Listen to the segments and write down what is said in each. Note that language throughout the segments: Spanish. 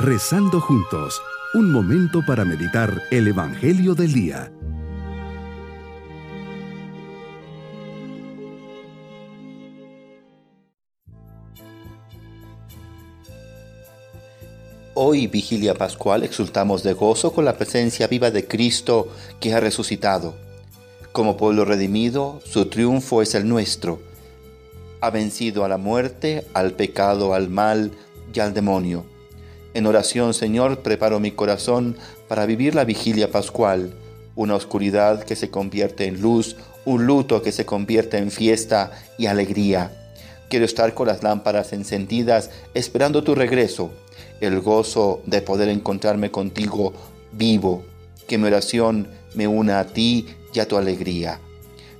Rezando juntos, un momento para meditar el Evangelio del Día. Hoy, vigilia pascual, exultamos de gozo con la presencia viva de Cristo que ha resucitado. Como pueblo redimido, su triunfo es el nuestro. Ha vencido a la muerte, al pecado, al mal y al demonio en oración, Señor, preparo mi corazón para vivir la vigilia pascual, una oscuridad que se convierte en luz, un luto que se convierte en fiesta y alegría. Quiero estar con las lámparas encendidas esperando tu regreso, el gozo de poder encontrarme contigo vivo, que mi oración me una a ti y a tu alegría.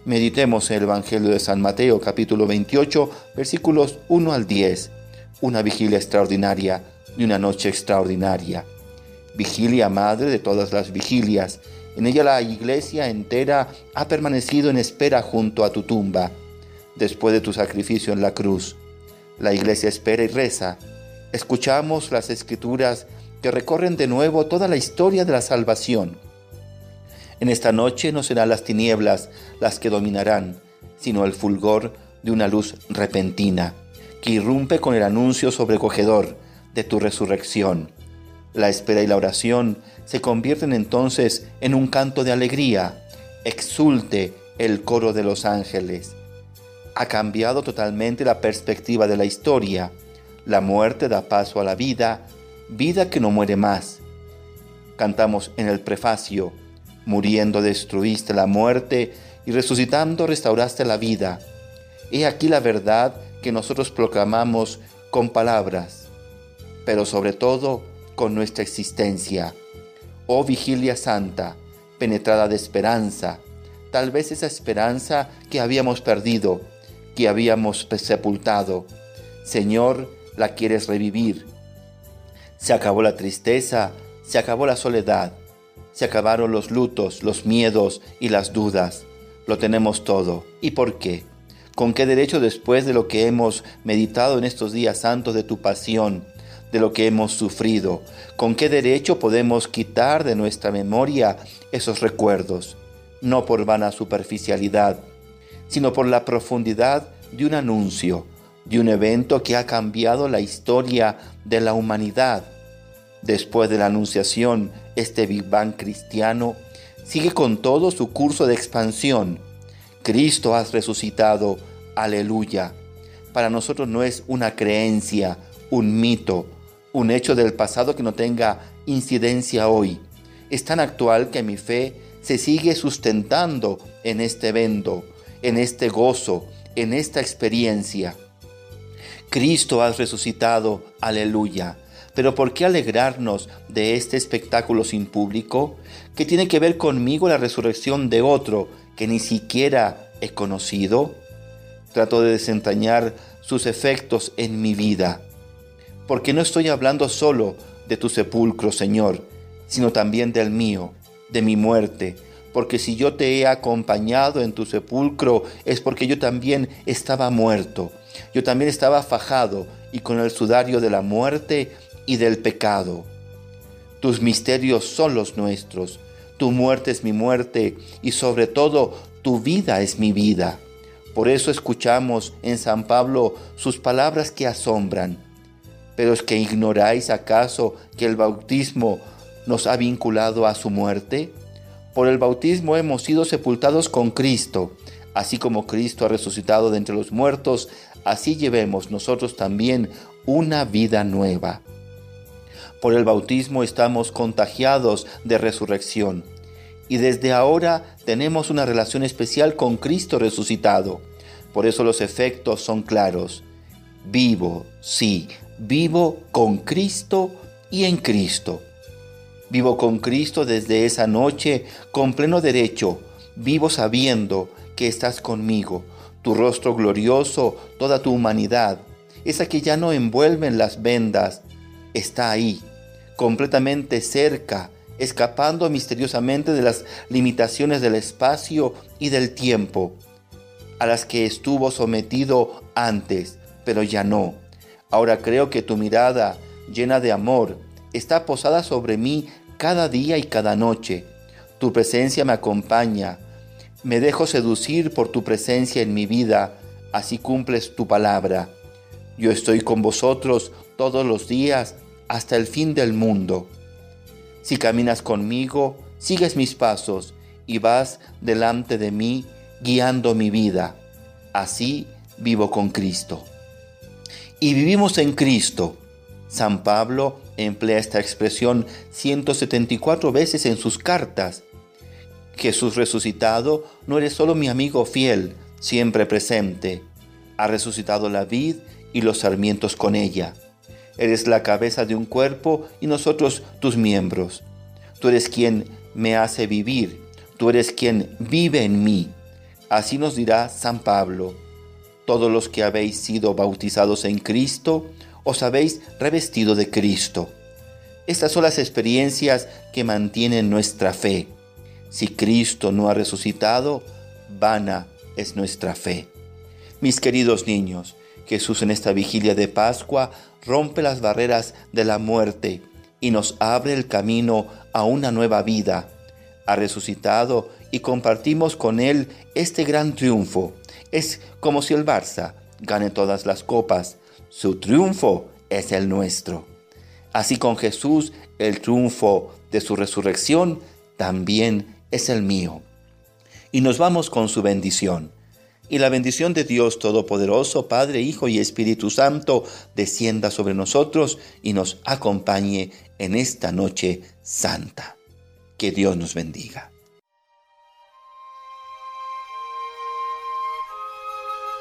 Meditemos el Evangelio de San Mateo capítulo 28 versículos 1 al 10, una vigilia extraordinaria de una noche extraordinaria. Vigilia madre de todas las vigilias. En ella la iglesia entera ha permanecido en espera junto a tu tumba, después de tu sacrificio en la cruz. La iglesia espera y reza. Escuchamos las escrituras que recorren de nuevo toda la historia de la salvación. En esta noche no serán las tinieblas las que dominarán, sino el fulgor de una luz repentina, que irrumpe con el anuncio sobrecogedor de tu resurrección. La espera y la oración se convierten entonces en un canto de alegría. Exulte el coro de los ángeles. Ha cambiado totalmente la perspectiva de la historia. La muerte da paso a la vida, vida que no muere más. Cantamos en el prefacio, muriendo destruiste la muerte y resucitando restauraste la vida. He aquí la verdad que nosotros proclamamos con palabras pero sobre todo con nuestra existencia. Oh vigilia santa, penetrada de esperanza, tal vez esa esperanza que habíamos perdido, que habíamos sepultado. Señor, la quieres revivir. Se acabó la tristeza, se acabó la soledad, se acabaron los lutos, los miedos y las dudas. Lo tenemos todo. ¿Y por qué? ¿Con qué derecho después de lo que hemos meditado en estos días santos de tu pasión, de lo que hemos sufrido. ¿Con qué derecho podemos quitar de nuestra memoria esos recuerdos? No por vana superficialidad, sino por la profundidad de un anuncio, de un evento que ha cambiado la historia de la humanidad. Después de la anunciación, este Big Bang cristiano sigue con todo su curso de expansión. Cristo has resucitado, aleluya. Para nosotros no es una creencia, un mito, un hecho del pasado que no tenga incidencia hoy. Es tan actual que mi fe se sigue sustentando en este evento, en este gozo, en esta experiencia. Cristo ha resucitado, aleluya. Pero ¿por qué alegrarnos de este espectáculo sin público? ¿Qué tiene que ver conmigo la resurrección de otro que ni siquiera he conocido? Trato de desentrañar sus efectos en mi vida porque no estoy hablando solo de tu sepulcro, Señor, sino también del mío, de mi muerte, porque si yo te he acompañado en tu sepulcro es porque yo también estaba muerto, yo también estaba fajado y con el sudario de la muerte y del pecado. Tus misterios son los nuestros, tu muerte es mi muerte y sobre todo tu vida es mi vida. Por eso escuchamos en San Pablo sus palabras que asombran. ¿Pero es que ignoráis acaso que el bautismo nos ha vinculado a su muerte? Por el bautismo hemos sido sepultados con Cristo. Así como Cristo ha resucitado de entre los muertos, así llevemos nosotros también una vida nueva. Por el bautismo estamos contagiados de resurrección y desde ahora tenemos una relación especial con Cristo resucitado. Por eso los efectos son claros. Vivo, sí, vivo con Cristo y en Cristo. Vivo con Cristo desde esa noche con pleno derecho, vivo sabiendo que estás conmigo, tu rostro glorioso, toda tu humanidad, esa que ya no envuelven las vendas, está ahí, completamente cerca, escapando misteriosamente de las limitaciones del espacio y del tiempo, a las que estuvo sometido antes, pero ya no Ahora creo que tu mirada llena de amor está posada sobre mí cada día y cada noche. Tu presencia me acompaña. Me dejo seducir por tu presencia en mi vida, así cumples tu palabra. Yo estoy con vosotros todos los días hasta el fin del mundo. Si caminas conmigo, sigues mis pasos y vas delante de mí guiando mi vida. Así vivo con Cristo. Y vivimos en Cristo. San Pablo emplea esta expresión 174 veces en sus cartas. Jesús resucitado no eres solo mi amigo fiel, siempre presente. Ha resucitado la vid y los sarmientos con ella. Eres la cabeza de un cuerpo y nosotros tus miembros. Tú eres quien me hace vivir. Tú eres quien vive en mí. Así nos dirá San Pablo. Todos los que habéis sido bautizados en Cristo, os habéis revestido de Cristo. Estas son las experiencias que mantienen nuestra fe. Si Cristo no ha resucitado, vana es nuestra fe. Mis queridos niños, Jesús en esta vigilia de Pascua rompe las barreras de la muerte y nos abre el camino a una nueva vida. Ha resucitado y compartimos con Él este gran triunfo. Es como si el Barça gane todas las copas. Su triunfo es el nuestro. Así con Jesús, el triunfo de su resurrección también es el mío. Y nos vamos con su bendición. Y la bendición de Dios Todopoderoso, Padre, Hijo y Espíritu Santo, descienda sobre nosotros y nos acompañe en esta noche santa. Que Dios nos bendiga.